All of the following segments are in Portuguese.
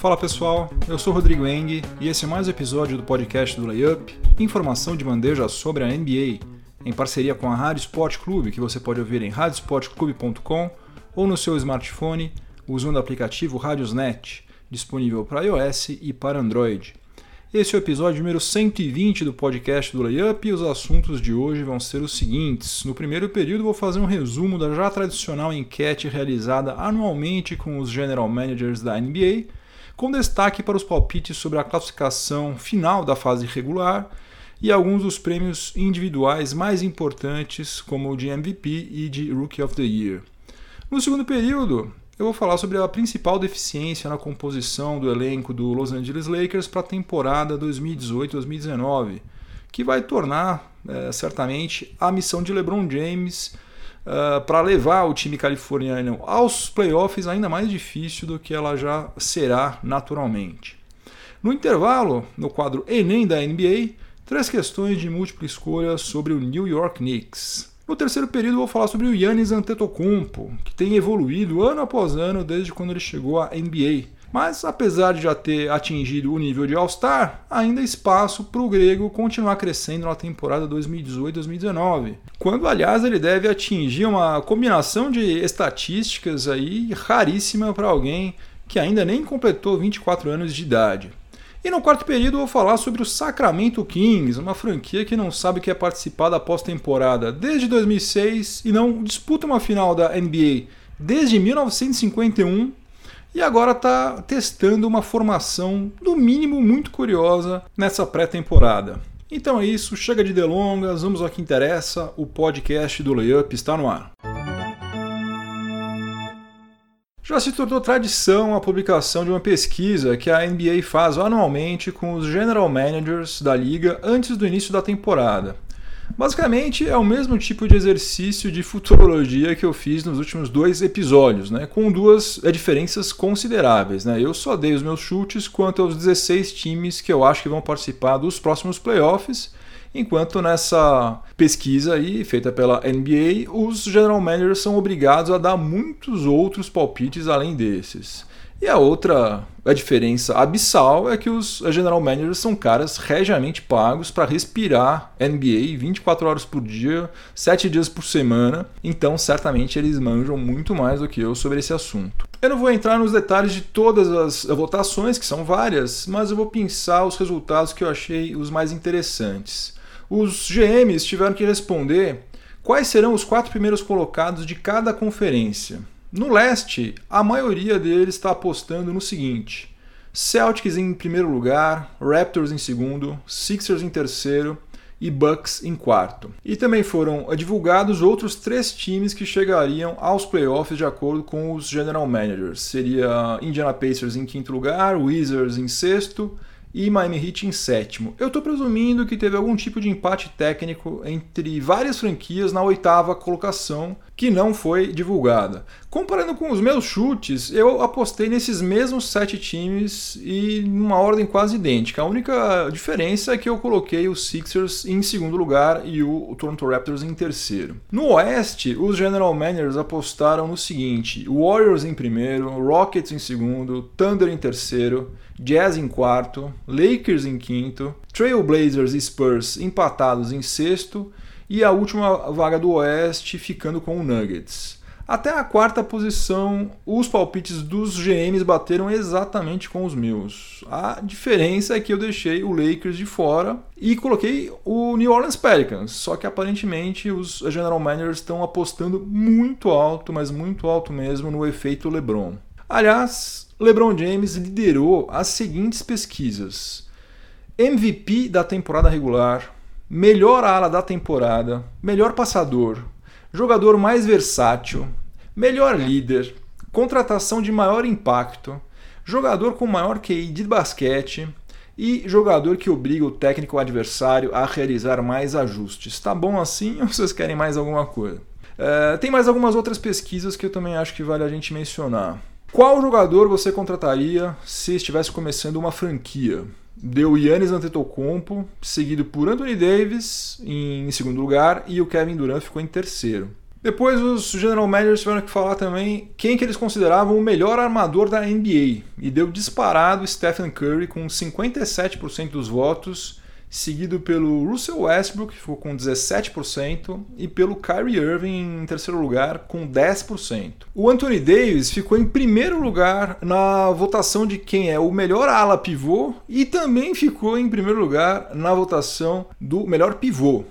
Fala pessoal, eu sou Rodrigo Eng e esse é mais um episódio do podcast do Layup, informação de bandeja sobre a NBA, em parceria com a Rádio Sport Clube, que você pode ouvir em radiosportclube.com ou no seu smartphone usando o aplicativo Radiosnet, disponível para iOS e para Android. Esse é o episódio número 120 do podcast do Layup e os assuntos de hoje vão ser os seguintes. No primeiro período, vou fazer um resumo da já tradicional enquete realizada anualmente com os general managers da NBA, com destaque para os palpites sobre a classificação final da fase regular e alguns dos prêmios individuais mais importantes, como o de MVP e de Rookie of the Year. No segundo período, eu vou falar sobre a principal deficiência na composição do elenco do Los Angeles Lakers para a temporada 2018-2019, que vai tornar é, certamente a missão de LeBron James uh, para levar o time californiano aos playoffs ainda mais difícil do que ela já será naturalmente. No intervalo, no quadro Enem da NBA, três questões de múltipla escolha sobre o New York Knicks. No terceiro período vou falar sobre o Yannis Antetokounmpo, que tem evoluído ano após ano desde quando ele chegou à NBA. Mas apesar de já ter atingido o nível de All-Star, ainda há espaço para o grego continuar crescendo na temporada 2018-2019, quando aliás ele deve atingir uma combinação de estatísticas aí raríssima para alguém que ainda nem completou 24 anos de idade. E no quarto período vou falar sobre o Sacramento Kings, uma franquia que não sabe que é participar da pós-temporada desde 2006 e não disputa uma final da NBA desde 1951 e agora está testando uma formação, no mínimo, muito curiosa nessa pré-temporada. Então é isso, chega de delongas, vamos ao que interessa, o podcast do Layup está no ar. Já se tornou tradição a publicação de uma pesquisa que a NBA faz anualmente com os general managers da liga antes do início da temporada. Basicamente é o mesmo tipo de exercício de futurologia que eu fiz nos últimos dois episódios, né? com duas é, diferenças consideráveis. Né? Eu só dei os meus chutes quanto aos 16 times que eu acho que vão participar dos próximos playoffs enquanto nessa pesquisa aí, feita pela NBA, os general managers são obrigados a dar muitos outros palpites além desses. E a outra, a diferença abissal é que os general managers são caras regiamente pagos para respirar NBA 24 horas por dia, 7 dias por semana, então certamente eles manjam muito mais do que eu sobre esse assunto. Eu não vou entrar nos detalhes de todas as votações, que são várias, mas eu vou pensar os resultados que eu achei os mais interessantes os GMs tiveram que responder quais serão os quatro primeiros colocados de cada conferência. No leste, a maioria deles está apostando no seguinte: Celtics em primeiro lugar, Raptors em segundo, Sixers em terceiro e Bucks em quarto. E também foram divulgados outros três times que chegariam aos playoffs de acordo com os general managers. Seria Indiana Pacers em quinto lugar, Wizards em sexto, e Miami Heat em sétimo. Eu estou presumindo que teve algum tipo de empate técnico entre várias franquias na oitava colocação que não foi divulgada. Comparando com os meus chutes, eu apostei nesses mesmos sete times e numa ordem quase idêntica. A única diferença é que eu coloquei os Sixers em segundo lugar e o Toronto Raptors em terceiro. No Oeste, os General Managers apostaram no seguinte: Warriors em primeiro, Rockets em segundo, Thunder em terceiro, Jazz em quarto, Lakers em quinto, Trailblazers e Spurs empatados em sexto e a última vaga do Oeste ficando com o Nuggets. Até a quarta posição, os palpites dos GMs bateram exatamente com os meus. A diferença é que eu deixei o Lakers de fora e coloquei o New Orleans Pelicans. Só que aparentemente os general managers estão apostando muito alto, mas muito alto mesmo, no efeito LeBron. Aliás, LeBron James liderou as seguintes pesquisas: MVP da temporada regular, melhor ala da temporada, melhor passador, jogador mais versátil, melhor líder, contratação de maior impacto, jogador com maior QI de basquete e jogador que obriga o técnico adversário a realizar mais ajustes. Tá bom assim ou vocês querem mais alguma coisa? Uh, tem mais algumas outras pesquisas que eu também acho que vale a gente mencionar. Qual jogador você contrataria se estivesse começando uma franquia? Deu Yannis Antetokounmpo, seguido por Anthony Davis em segundo lugar e o Kevin Durant ficou em terceiro. Depois os general managers tiveram que falar também quem que eles consideravam o melhor armador da NBA. E deu disparado Stephen Curry com 57% dos votos, seguido pelo Russell Westbrook, que ficou com 17%, e pelo Kyrie Irving em terceiro lugar, com 10%. O Anthony Davis ficou em primeiro lugar na votação de quem é o melhor ala pivô e também ficou em primeiro lugar na votação do melhor pivô.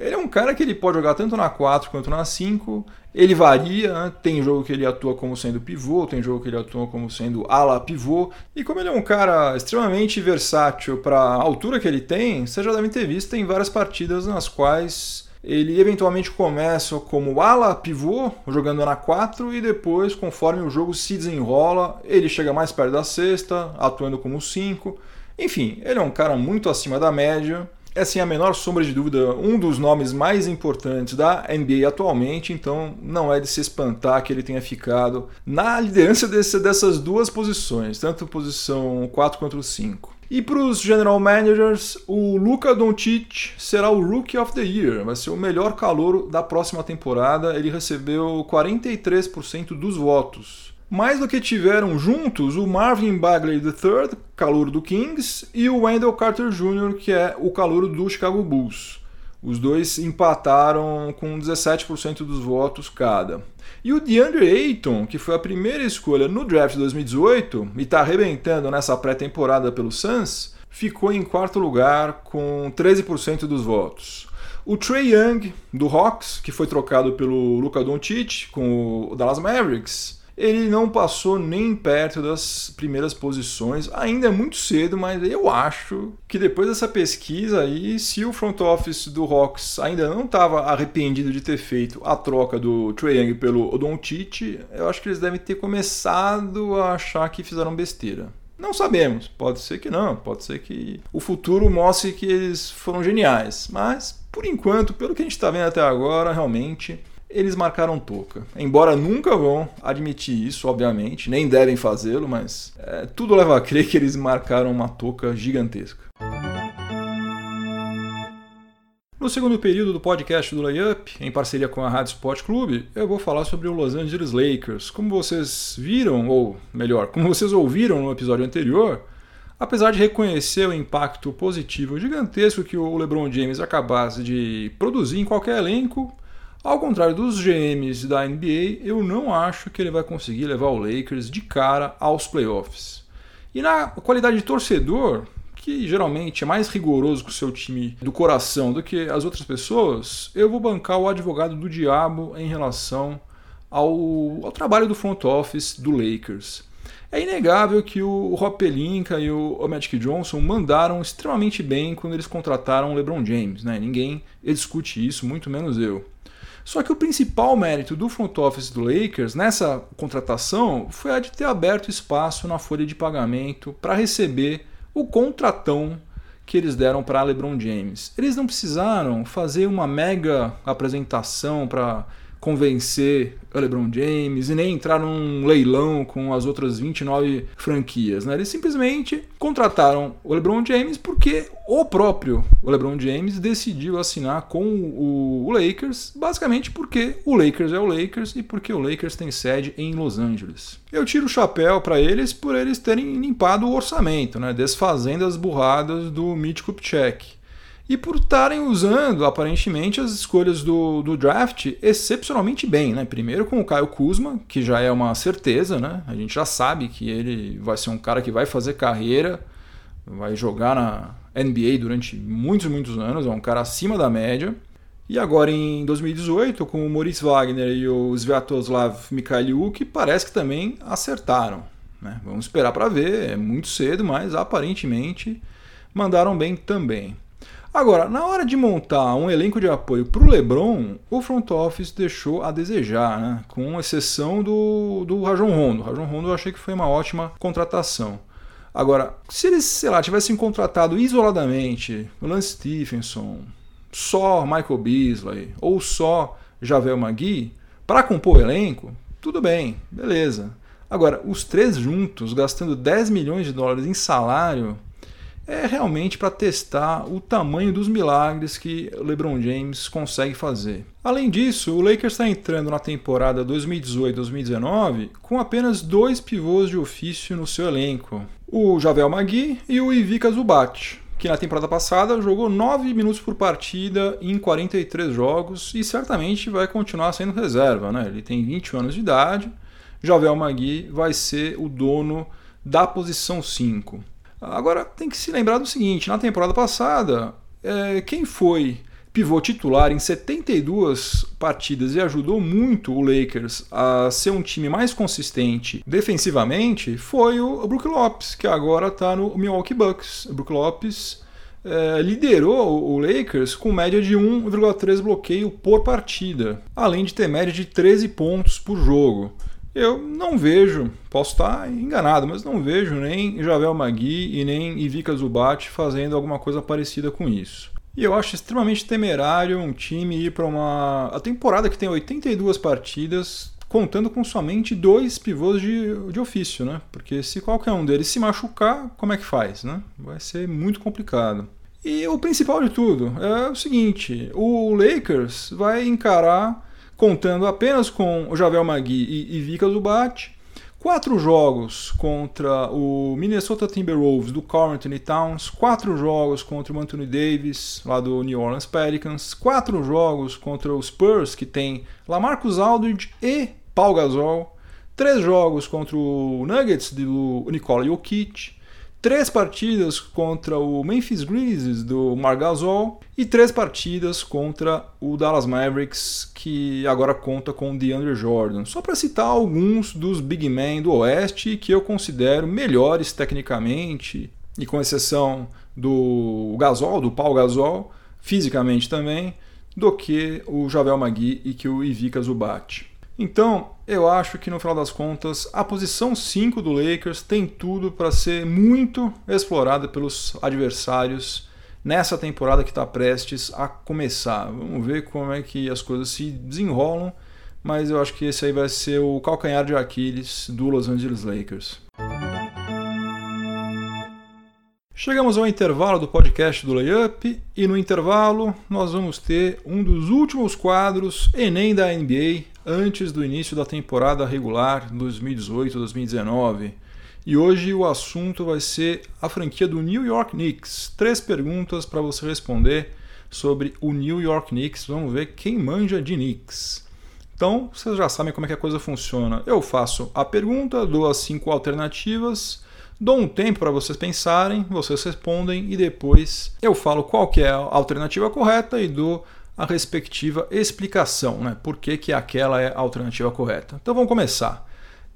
Ele é um cara que ele pode jogar tanto na 4 quanto na 5. Ele varia, né? tem jogo que ele atua como sendo pivô, tem jogo que ele atua como sendo ala pivô. E como ele é um cara extremamente versátil para a altura que ele tem, você já deve ter visto em várias partidas nas quais ele eventualmente começa como ala pivô, jogando na 4, e depois, conforme o jogo se desenrola, ele chega mais perto da sexta, atuando como 5. Enfim, ele é um cara muito acima da média é sem a menor sombra de dúvida um dos nomes mais importantes da NBA atualmente, então não é de se espantar que ele tenha ficado na liderança desse, dessas duas posições, tanto posição 4 quanto 5. E para os general managers, o Luka Doncic será o Rookie of the Year, vai ser o melhor calouro da próxima temporada. Ele recebeu 43% dos votos. Mais do que tiveram juntos o Marvin Bagley III, calouro do Kings, e o Wendell Carter Jr., que é o calouro do Chicago Bulls. Os dois empataram com 17% dos votos cada. E o DeAndre Ayton, que foi a primeira escolha no draft de 2018 e está arrebentando nessa pré-temporada pelo Suns, ficou em quarto lugar com 13% dos votos. O Trey Young, do Hawks, que foi trocado pelo Luka Doncic com o Dallas Mavericks, ele não passou nem perto das primeiras posições. Ainda é muito cedo, mas eu acho que depois dessa pesquisa aí, se o front office do Hawks ainda não estava arrependido de ter feito a troca do Trae Young pelo Doncic, eu acho que eles devem ter começado a achar que fizeram besteira. Não sabemos, pode ser que não, pode ser que o futuro mostre que eles foram geniais, mas por enquanto, pelo que a gente está vendo até agora, realmente eles marcaram touca. Embora nunca vão admitir isso, obviamente, nem devem fazê-lo, mas é, tudo leva a crer que eles marcaram uma touca gigantesca. No segundo período do podcast do Layup, em parceria com a Rádio Sport Clube, eu vou falar sobre o Los Angeles Lakers. Como vocês viram, ou melhor, como vocês ouviram no episódio anterior, apesar de reconhecer o impacto positivo gigantesco que o LeBron James capaz de produzir em qualquer elenco, ao contrário dos GMs da NBA, eu não acho que ele vai conseguir levar o Lakers de cara aos playoffs. E na qualidade de torcedor, que geralmente é mais rigoroso com o seu time do coração do que as outras pessoas, eu vou bancar o advogado do diabo em relação ao, ao trabalho do front office do Lakers. É inegável que o Rob Pelinka e o Magic Johnson mandaram extremamente bem quando eles contrataram o LeBron James. Né? Ninguém discute isso, muito menos eu. Só que o principal mérito do front office do Lakers nessa contratação foi a de ter aberto espaço na folha de pagamento para receber o contratão que eles deram para LeBron James. Eles não precisaram fazer uma mega apresentação para convencer o LeBron James e nem entrar num leilão com as outras 29 franquias. Né? Eles simplesmente contrataram o LeBron James porque o próprio LeBron James decidiu assinar com o Lakers, basicamente porque o Lakers é o Lakers e porque o Lakers tem sede em Los Angeles. Eu tiro o chapéu para eles por eles terem limpado o orçamento, né? desfazendo as burradas do Mitch Kupchak e por estarem usando aparentemente as escolhas do, do draft excepcionalmente bem. Né? Primeiro com o Caio Kuzma, que já é uma certeza, né? a gente já sabe que ele vai ser um cara que vai fazer carreira, vai jogar na NBA durante muitos, muitos anos, é um cara acima da média. E agora em 2018, com o Maurice Wagner e o Sviatoslav Mikhailiuk, parece que também acertaram. Né? Vamos esperar para ver, é muito cedo, mas aparentemente mandaram bem também. Agora, na hora de montar um elenco de apoio para o LeBron, o front office deixou a desejar, né? com exceção do, do Rajon Rondo. O Rajon Rondo eu achei que foi uma ótima contratação. Agora, se eles, sei lá, tivessem contratado isoladamente o Lance Stephenson, só Michael Beasley ou só Javel Magui para compor o elenco, tudo bem, beleza. Agora, os três juntos, gastando 10 milhões de dólares em salário, é realmente para testar o tamanho dos milagres que LeBron James consegue fazer. Além disso, o Lakers está entrando na temporada 2018-2019 com apenas dois pivôs de ofício no seu elenco: o Javel Magui e o Ivica Zubat, que na temporada passada jogou 9 minutos por partida em 43 jogos e certamente vai continuar sendo reserva. Né? Ele tem 20 anos de idade. Javel Magui vai ser o dono da posição 5. Agora tem que se lembrar do seguinte: na temporada passada, é, quem foi pivô titular em 72 partidas e ajudou muito o Lakers a ser um time mais consistente defensivamente foi o Brook Lopes, que agora está no Milwaukee Bucks. O Brook Lopes é, liderou o Lakers com média de 1,3 bloqueio por partida, além de ter média de 13 pontos por jogo. Eu não vejo, posso estar enganado, mas não vejo nem Javel Magui e nem Ivica Zubat fazendo alguma coisa parecida com isso. E eu acho extremamente temerário um time ir para uma. A temporada que tem 82 partidas, contando com somente dois pivôs de, de ofício, né? Porque se qualquer um deles se machucar, como é que faz, né? Vai ser muito complicado. E o principal de tudo é o seguinte: o Lakers vai encarar, contando apenas com Javel Magui e, e Vika Zubat, Quatro jogos contra o Minnesota Timberwolves do Carl Towns, quatro jogos contra o Anthony Davis, lá do New Orleans Pelicans, quatro jogos contra os Spurs, que tem Lamarcus Aldridge e Paul Gasol, três jogos contra o Nuggets do Nikola Jokic, três partidas contra o Memphis Grizzlies do Margasol e três partidas contra o Dallas Mavericks, que agora conta com o DeAndre Jordan. Só para citar alguns dos big men do Oeste que eu considero melhores tecnicamente, e com exceção do Gasol, do Paul Gasol, fisicamente também, do que o Javel Magui e que o Ivica Zubat. Então, eu acho que no final das contas, a posição 5 do Lakers tem tudo para ser muito explorada pelos adversários nessa temporada que está prestes a começar. Vamos ver como é que as coisas se desenrolam, mas eu acho que esse aí vai ser o calcanhar de Aquiles do Los Angeles Lakers. Chegamos ao intervalo do podcast do Layup e no intervalo nós vamos ter um dos últimos quadros Enem da NBA antes do início da temporada regular 2018-2019. E hoje o assunto vai ser a franquia do New York Knicks. Três perguntas para você responder sobre o New York Knicks. Vamos ver quem manja de Knicks. Então, vocês já sabem como é que a coisa funciona. Eu faço a pergunta, dou as cinco alternativas, dou um tempo para vocês pensarem, vocês respondem e depois eu falo qual é a alternativa correta e dou a respectiva explicação, né? Por que, que aquela é a alternativa correta. Então vamos começar.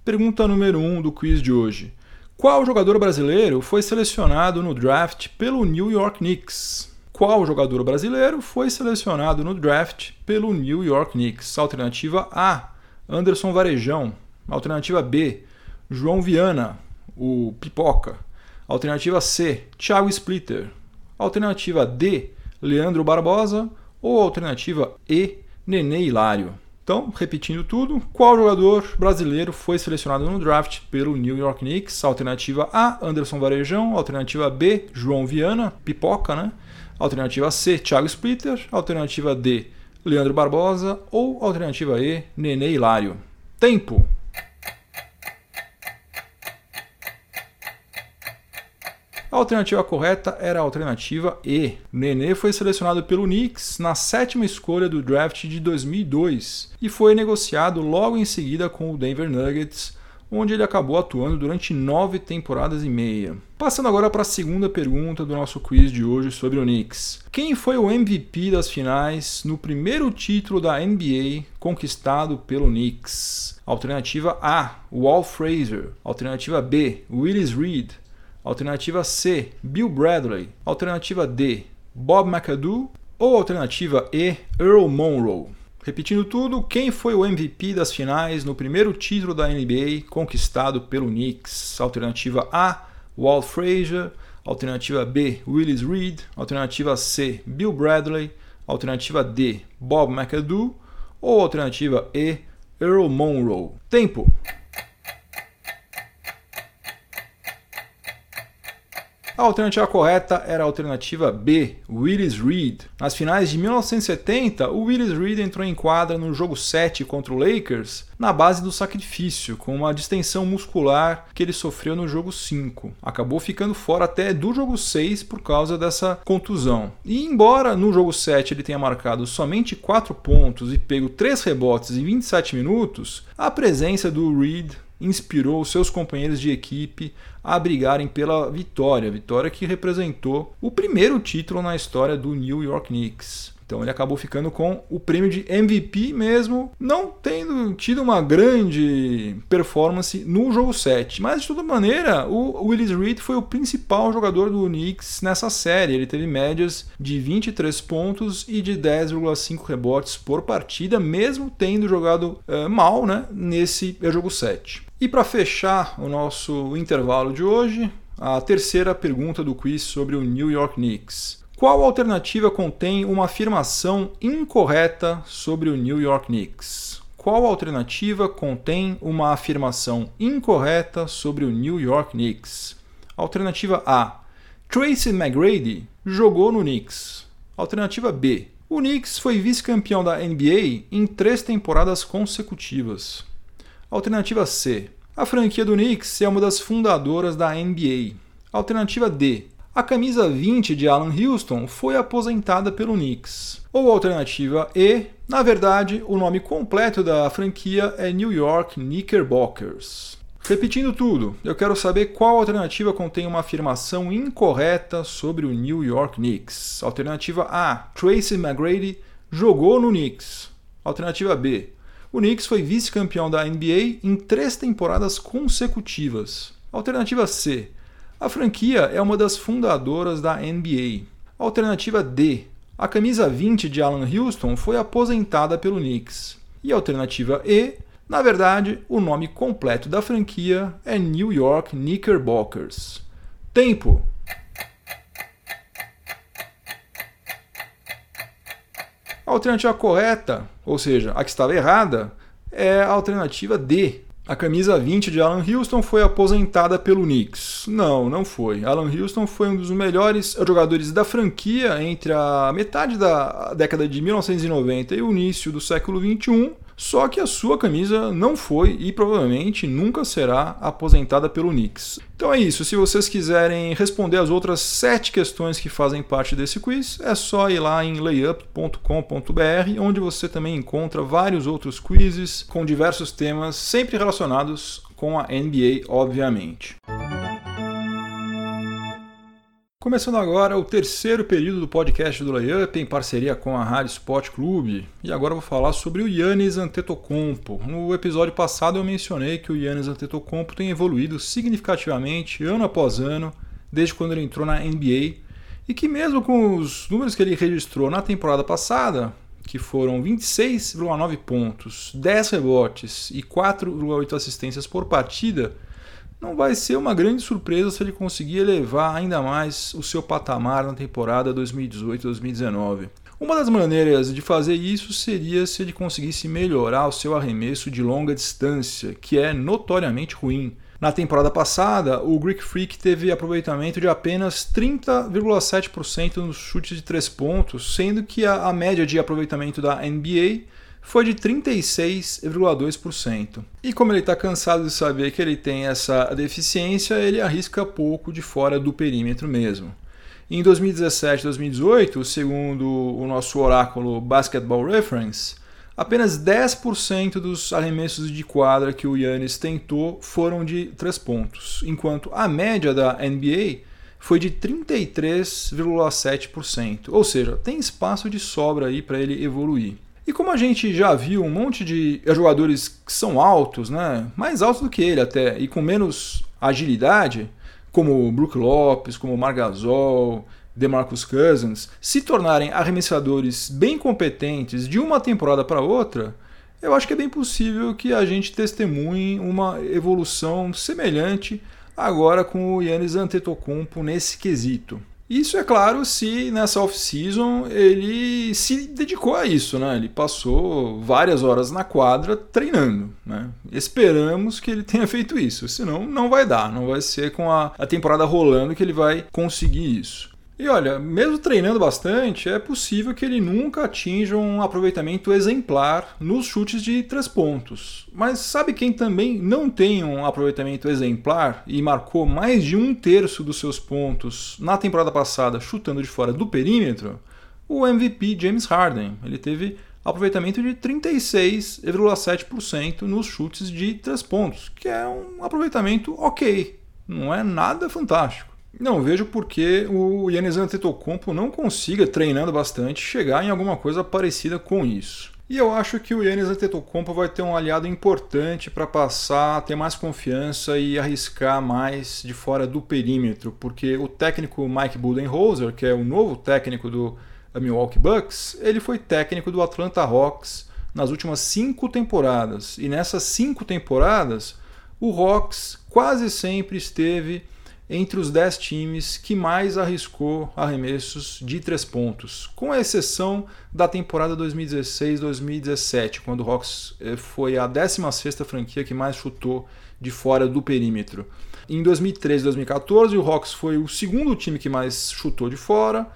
Pergunta número 1 um do quiz de hoje. Qual jogador brasileiro foi selecionado no draft pelo New York Knicks? Qual jogador brasileiro foi selecionado no draft pelo New York Knicks? Alternativa A, Anderson Varejão. Alternativa B, João Viana, o Pipoca. Alternativa C, Thiago Splitter. Alternativa D, Leandro Barbosa ou alternativa E, Nenê Hilário. Então, repetindo tudo, qual jogador brasileiro foi selecionado no draft pelo New York Knicks? Alternativa A, Anderson Varejão. Alternativa B, João Viana, pipoca, né? Alternativa C, Thiago Splitter. Alternativa D, Leandro Barbosa. Ou alternativa E, Nenê Hilário. Tempo! A alternativa correta era a alternativa E. Nenê foi selecionado pelo Knicks na sétima escolha do draft de 2002 e foi negociado logo em seguida com o Denver Nuggets, onde ele acabou atuando durante nove temporadas e meia. Passando agora para a segunda pergunta do nosso quiz de hoje sobre o Knicks. Quem foi o MVP das finais no primeiro título da NBA conquistado pelo Knicks? Alternativa A, Walt Frazier. Alternativa B, Willis Reed. Alternativa C, Bill Bradley. Alternativa D, Bob McAdoo. Ou alternativa E, Earl Monroe. Repetindo tudo, quem foi o MVP das finais no primeiro título da NBA conquistado pelo Knicks? Alternativa A, Walt Frazier. Alternativa B, Willis Reed. Alternativa C, Bill Bradley. Alternativa D, Bob McAdoo. Ou alternativa E, Earl Monroe. Tempo! A alternativa correta era a alternativa B, Willis Reed. Nas finais de 1970, o Willis Reed entrou em quadra no jogo 7 contra o Lakers na base do sacrifício, com uma distensão muscular que ele sofreu no jogo 5. Acabou ficando fora até do jogo 6 por causa dessa contusão. E embora no jogo 7 ele tenha marcado somente 4 pontos e pego 3 rebotes em 27 minutos, a presença do Reed inspirou seus companheiros de equipe a brigarem pela vitória, vitória que representou o primeiro título na história do New York Knicks. Então ele acabou ficando com o prêmio de MVP mesmo, não tendo tido uma grande performance no jogo 7. Mas de toda maneira, o Willis Reed foi o principal jogador do Knicks nessa série. Ele teve médias de 23 pontos e de 10,5 rebotes por partida, mesmo tendo jogado uh, mal né, nesse jogo 7. E para fechar o nosso intervalo de hoje, a terceira pergunta do quiz sobre o New York Knicks. Qual alternativa contém uma afirmação incorreta sobre o New York Knicks? Qual alternativa contém uma afirmação incorreta sobre o New York Knicks? Alternativa A. Tracy McGrady jogou no Knicks. Alternativa B. O Knicks foi vice-campeão da NBA em três temporadas consecutivas. Alternativa C. A franquia do Knicks é uma das fundadoras da NBA. Alternativa D. A camisa 20 de Alan Houston foi aposentada pelo Knicks. Ou alternativa E, na verdade, o nome completo da franquia é New York Knickerbockers. Repetindo tudo, eu quero saber qual alternativa contém uma afirmação incorreta sobre o New York Knicks. Alternativa A: Tracy McGrady jogou no Knicks. Alternativa B: o Knicks foi vice-campeão da NBA em três temporadas consecutivas. Alternativa C: a franquia é uma das fundadoras da NBA. Alternativa D. A camisa 20 de Alan Houston foi aposentada pelo Knicks. E alternativa E. Na verdade, o nome completo da franquia é New York Knickerbockers. Tempo! A alternativa correta, ou seja, a que estava errada, é a alternativa D, a camisa 20 de Alan Houston foi aposentada pelo Knicks. Não, não foi. Alan Houston foi um dos melhores jogadores da franquia entre a metade da década de 1990 e o início do século 21 só que a sua camisa não foi e provavelmente nunca será aposentada pelo Knicks. Então é isso. Se vocês quiserem responder as outras sete questões que fazem parte desse quiz, é só ir lá em layup.com.br, onde você também encontra vários outros quizzes com diversos temas, sempre relacionados com a NBA, obviamente. Começando agora o terceiro período do podcast do Layup em parceria com a Rádio Sport Clube. E agora vou falar sobre o Yannis Antetokounmpo. No episódio passado eu mencionei que o Yannis Antetokounmpo tem evoluído significativamente ano após ano, desde quando ele entrou na NBA, e que mesmo com os números que ele registrou na temporada passada, que foram 26,9 pontos, 10 rebotes e 4,8 assistências por partida, não vai ser uma grande surpresa se ele conseguir elevar ainda mais o seu patamar na temporada 2018-2019. Uma das maneiras de fazer isso seria se ele conseguisse melhorar o seu arremesso de longa distância, que é notoriamente ruim. Na temporada passada, o Greek Freak teve aproveitamento de apenas 30,7% nos chutes de 3 pontos, sendo que a, a média de aproveitamento da NBA foi de 36,2%. E como ele está cansado de saber que ele tem essa deficiência, ele arrisca pouco de fora do perímetro mesmo. Em 2017 e 2018, segundo o nosso oráculo Basketball Reference, apenas 10% dos arremessos de quadra que o Yannis tentou foram de 3 pontos, enquanto a média da NBA foi de 33,7%. Ou seja, tem espaço de sobra aí para ele evoluir. E como a gente já viu um monte de jogadores que são altos, né, mais altos do que ele até, e com menos agilidade, como o Brook Lopes, como o Margasol, DeMarcus Cousins, se tornarem arremessadores bem competentes de uma temporada para outra, eu acho que é bem possível que a gente testemunhe uma evolução semelhante agora com o Yannis Antetokounmpo nesse quesito. Isso é claro se nessa off-season ele se dedicou a isso, né? Ele passou várias horas na quadra treinando, né? Esperamos que ele tenha feito isso, senão não vai dar, não vai ser com a, a temporada rolando que ele vai conseguir isso. E olha, mesmo treinando bastante, é possível que ele nunca atinja um aproveitamento exemplar nos chutes de três pontos. Mas sabe quem também não tem um aproveitamento exemplar e marcou mais de um terço dos seus pontos na temporada passada chutando de fora do perímetro? O MVP James Harden. Ele teve aproveitamento de 36,7% nos chutes de três pontos, que é um aproveitamento ok, não é nada fantástico. Não vejo por que o Yannis Antetokounmpo não consiga, treinando bastante, chegar em alguma coisa parecida com isso. E eu acho que o Yannis Antetokounmpo vai ter um aliado importante para passar, ter mais confiança e arriscar mais de fora do perímetro, porque o técnico Mike Budenholzer, que é o novo técnico do Milwaukee Bucks, ele foi técnico do Atlanta Hawks nas últimas cinco temporadas. E nessas cinco temporadas, o Hawks quase sempre esteve entre os 10 times que mais arriscou arremessos de três pontos, com exceção da temporada 2016-2017, quando o Hawks eh, foi a 16ª franquia que mais chutou de fora do perímetro. Em 2013 e 2014, o Hawks foi o segundo time que mais chutou de fora,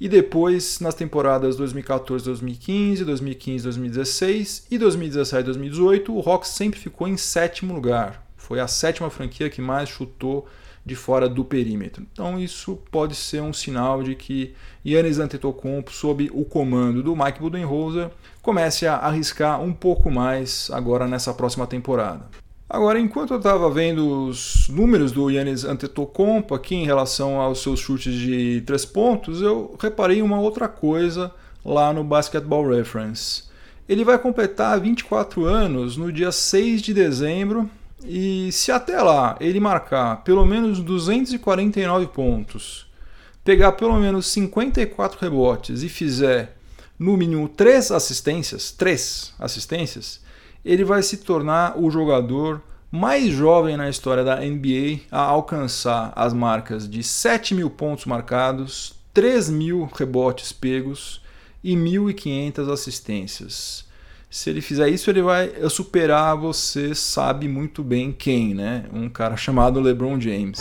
e depois nas temporadas 2014, 2015, 2015, 2016 e 2017, 2018, o Hawks sempre ficou em sétimo lugar. Foi a sétima franquia que mais chutou de fora do perímetro. Então isso pode ser um sinal de que Yannis Antetokounmpo, sob o comando do Mike Budenholzer, comece a arriscar um pouco mais agora nessa próxima temporada. Agora, enquanto eu estava vendo os números do Yannis Antetokounmpo aqui em relação aos seus chutes de três pontos, eu reparei uma outra coisa lá no Basketball Reference. Ele vai completar 24 anos no dia 6 de dezembro e se até lá ele marcar pelo menos 249 pontos, pegar pelo menos 54 rebotes e fizer no mínimo 3 assistências, 3 assistências, ele vai se tornar o jogador mais jovem na história da NBA a alcançar as marcas de 7 mil pontos marcados, 3 mil rebotes pegos e 1.500 assistências. Se ele fizer isso, ele vai superar você sabe muito bem quem, né? Um cara chamado LeBron James.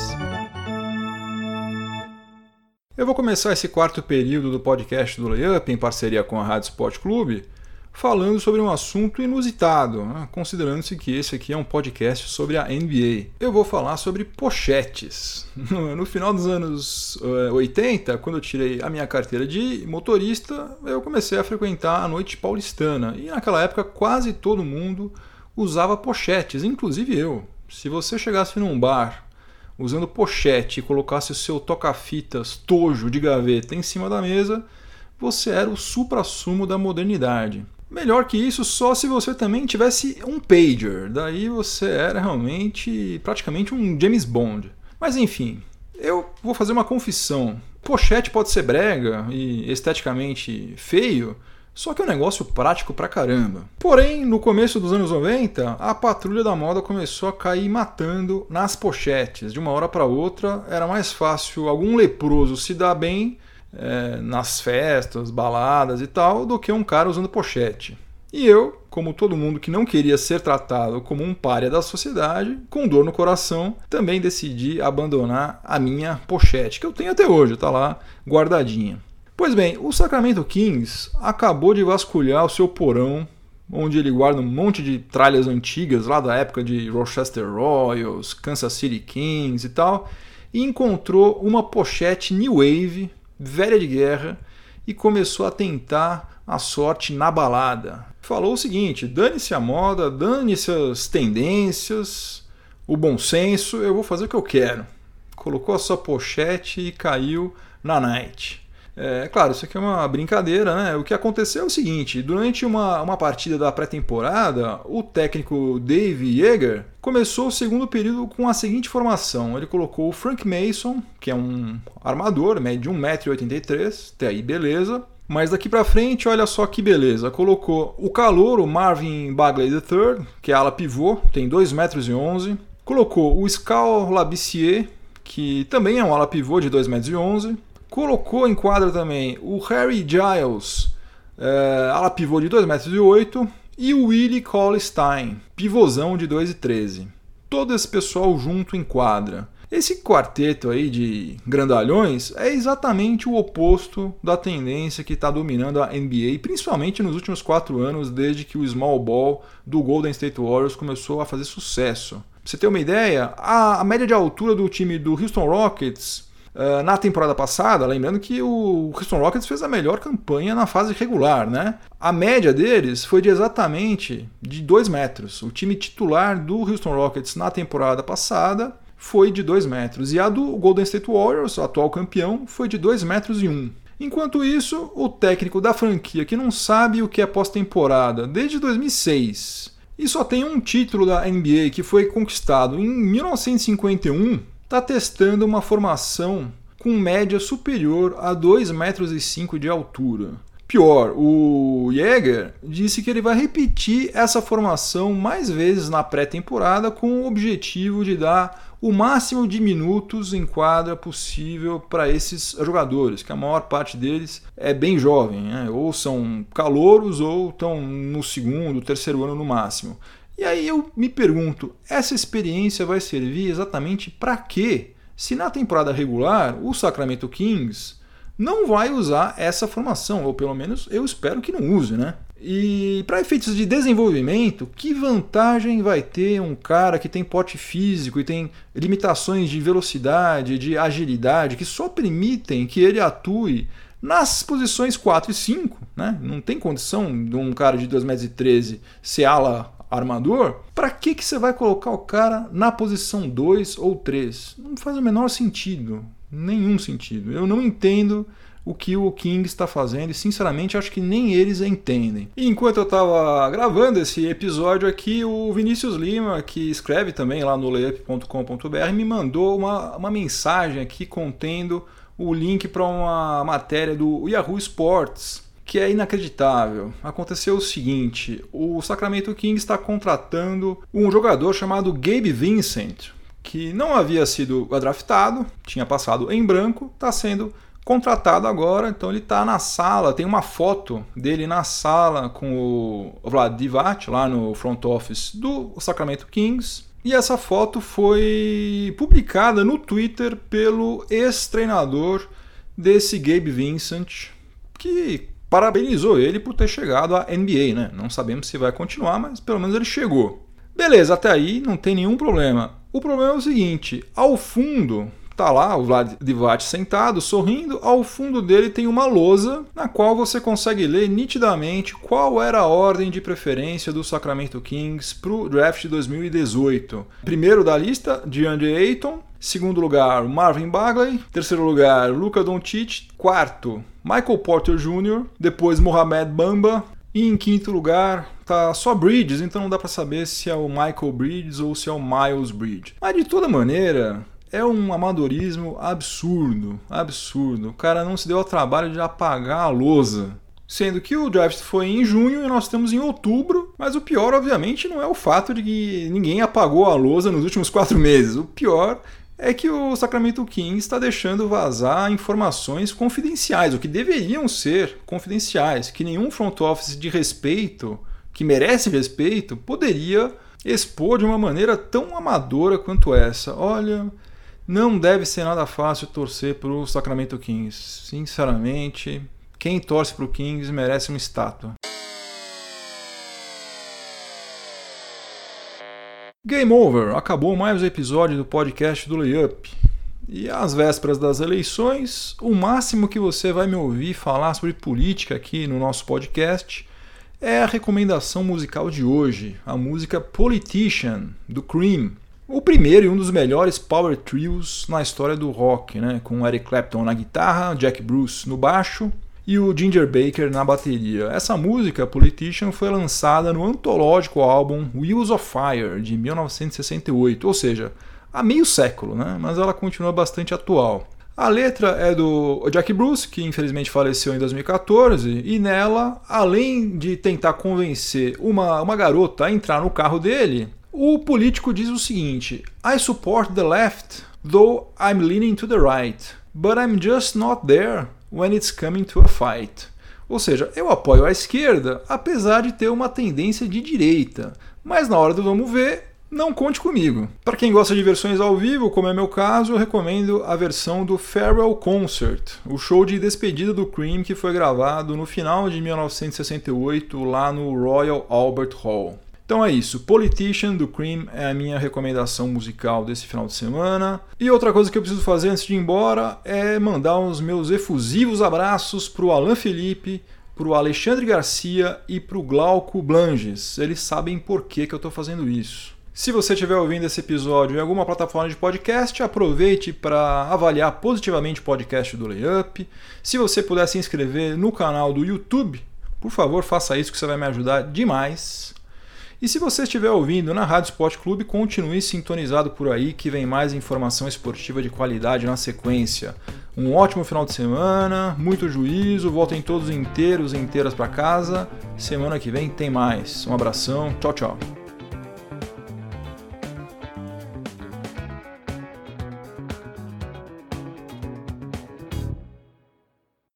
Eu vou começar esse quarto período do podcast do Layup em parceria com a Rádio Sport Clube falando sobre um assunto inusitado, né? considerando-se que esse aqui é um podcast sobre a NBA. Eu vou falar sobre pochetes. No final dos anos 80, eh, quando eu tirei a minha carteira de motorista, eu comecei a frequentar a noite paulistana. E naquela época quase todo mundo usava pochetes, inclusive eu. Se você chegasse num bar usando pochete e colocasse o seu toca-fitas tojo de gaveta em cima da mesa, você era o supra-sumo da modernidade. Melhor que isso, só se você também tivesse um pager. Daí você era realmente praticamente um James Bond. Mas enfim, eu vou fazer uma confissão. Pochete pode ser brega e esteticamente feio, só que é um negócio prático pra caramba. Porém, no começo dos anos 90, a patrulha da moda começou a cair matando nas pochetes. De uma hora para outra, era mais fácil algum leproso se dar bem é, nas festas, baladas e tal, do que um cara usando pochete. E eu, como todo mundo que não queria ser tratado como um párea da sociedade, com dor no coração, também decidi abandonar a minha pochete, que eu tenho até hoje, está lá guardadinha. Pois bem, o Sacramento Kings acabou de vasculhar o seu porão, onde ele guarda um monte de tralhas antigas lá da época de Rochester Royals, Kansas City Kings e tal, e encontrou uma pochete New Wave velha de guerra, e começou a tentar a sorte na balada. Falou o seguinte: dane-se a moda, dane-se as tendências, o bom senso, eu vou fazer o que eu quero. Colocou a sua pochete e caiu na night. É claro, isso aqui é uma brincadeira, né? O que aconteceu é o seguinte: durante uma, uma partida da pré-temporada, o técnico Dave Yeager começou o segundo período com a seguinte formação: ele colocou o Frank Mason, que é um armador, mede 1,83m, até aí beleza. Mas daqui para frente, olha só que beleza. Colocou o calor, o Marvin Bagley III, que é ala pivô, tem 2,11m. Colocou o Scal Labissier, que também é um ala pivô de 2,11m colocou em quadra também o Harry Giles, é, ala pivô de 2,8 metros, e o Willie Cole-Stein, pivôzão de 2,13. Todo esse pessoal junto em quadra. Esse quarteto aí de grandalhões é exatamente o oposto da tendência que está dominando a NBA, principalmente nos últimos quatro anos, desde que o small ball do Golden State Warriors começou a fazer sucesso. Pra você ter uma ideia, a média de altura do time do Houston Rockets Uh, na temporada passada, lembrando que o Houston Rockets fez a melhor campanha na fase regular, né? A média deles foi de exatamente de 2 metros. O time titular do Houston Rockets na temporada passada foi de 2 metros. E a do Golden State Warriors, o atual campeão, foi de 2 metros e 1. Um. Enquanto isso, o técnico da franquia, que não sabe o que é pós-temporada desde 2006 e só tem um título da NBA que foi conquistado em 1951, está testando uma formação com média superior a 2,5 metros de altura. Pior, o Jäger disse que ele vai repetir essa formação mais vezes na pré-temporada com o objetivo de dar o máximo de minutos em quadra possível para esses jogadores, que a maior parte deles é bem jovem, né? ou são calouros ou estão no segundo, terceiro ano no máximo. E aí eu me pergunto, essa experiência vai servir exatamente para quê? Se na temporada regular o Sacramento Kings não vai usar essa formação, ou pelo menos eu espero que não use, né? E para efeitos de desenvolvimento, que vantagem vai ter um cara que tem pote físico e tem limitações de velocidade, de agilidade, que só permitem que ele atue nas posições 4 e 5? Né? Não tem condição de um cara de 2,13m ser ala armador? Para que, que você vai colocar o cara na posição 2 ou 3? Não faz o menor sentido. Nenhum sentido. Eu não entendo o que o King está fazendo e sinceramente acho que nem eles entendem. Enquanto eu estava gravando esse episódio aqui, o Vinícius Lima, que escreve também lá no layup.com.br, me mandou uma, uma mensagem aqui contendo o link para uma matéria do Yahoo Sports que é inacreditável. Aconteceu o seguinte: o Sacramento King está contratando um jogador chamado Gabe Vincent, que não havia sido draftado, tinha passado em branco, está sendo contratado agora, então ele está na sala, tem uma foto dele na sala com o Vlad Divac lá no front office do Sacramento Kings. E essa foto foi publicada no Twitter pelo ex-treinador desse Gabe Vincent, que parabenizou ele por ter chegado à NBA, né? Não sabemos se vai continuar, mas pelo menos ele chegou. Beleza, até aí não tem nenhum problema. O problema é o seguinte: ao fundo Tá lá o Vlad Divac sentado, sorrindo. Ao fundo dele tem uma lousa na qual você consegue ler nitidamente qual era a ordem de preferência do Sacramento Kings para o draft de 2018. Primeiro da lista, DeAndre Ayton. Segundo lugar, Marvin Bagley. Terceiro lugar, Luca Doncic. Quarto, Michael Porter Jr. Depois, Mohamed Bamba. E em quinto lugar, tá só Bridges, então não dá para saber se é o Michael Bridges ou se é o Miles Bridges. Mas de toda maneira, é um amadorismo absurdo, absurdo. O cara não se deu ao trabalho de apagar a lousa. Sendo que o draft foi em junho e nós estamos em outubro, mas o pior, obviamente, não é o fato de que ninguém apagou a lousa nos últimos quatro meses. O pior é que o Sacramento Kings está deixando vazar informações confidenciais, o que deveriam ser confidenciais, que nenhum front office de respeito, que merece respeito, poderia expor de uma maneira tão amadora quanto essa. Olha, não deve ser nada fácil torcer para o Sacramento Kings. Sinceramente, quem torce para o Kings merece uma estátua. Game over! Acabou mais um episódio do podcast do Layup. E às vésperas das eleições, o máximo que você vai me ouvir falar sobre política aqui no nosso podcast é a recomendação musical de hoje, a música Politician, do Cream, o primeiro e um dos melhores power trios na história do rock, né? com Eric Clapton na guitarra, Jack Bruce no baixo e o Ginger Baker na bateria. Essa música, Politician, foi lançada no antológico álbum Wheels of Fire de 1968, ou seja, há meio século, né? mas ela continua bastante atual. A letra é do Jack Bruce, que infelizmente faleceu em 2014, e nela, além de tentar convencer uma, uma garota a entrar no carro dele, o político diz o seguinte: I support the left, though I'm leaning to the right. but I'm just not there when it's coming to a fight. Ou seja, eu apoio a esquerda, apesar de ter uma tendência de direita. Mas na hora do vamos ver, não conte comigo. Para quem gosta de versões ao vivo, como é meu caso, eu recomendo a versão do Farewell Concert, o show de despedida do Cream que foi gravado no final de 1968 lá no Royal Albert Hall. Então é isso, Politician do Cream é a minha recomendação musical desse final de semana. E outra coisa que eu preciso fazer antes de ir embora é mandar os meus efusivos abraços para o Alan Felipe, para o Alexandre Garcia e para o Glauco Blanges. Eles sabem por que, que eu estou fazendo isso. Se você estiver ouvindo esse episódio em alguma plataforma de podcast, aproveite para avaliar positivamente o podcast do Layup. Se você puder se inscrever no canal do YouTube, por favor, faça isso que você vai me ajudar demais. E se você estiver ouvindo na Rádio Sport Clube, continue sintonizado por aí que vem mais informação esportiva de qualidade na sequência. Um ótimo final de semana, muito juízo, voltem todos inteiros e inteiras para casa. Semana que vem tem mais. Um abração, tchau, tchau.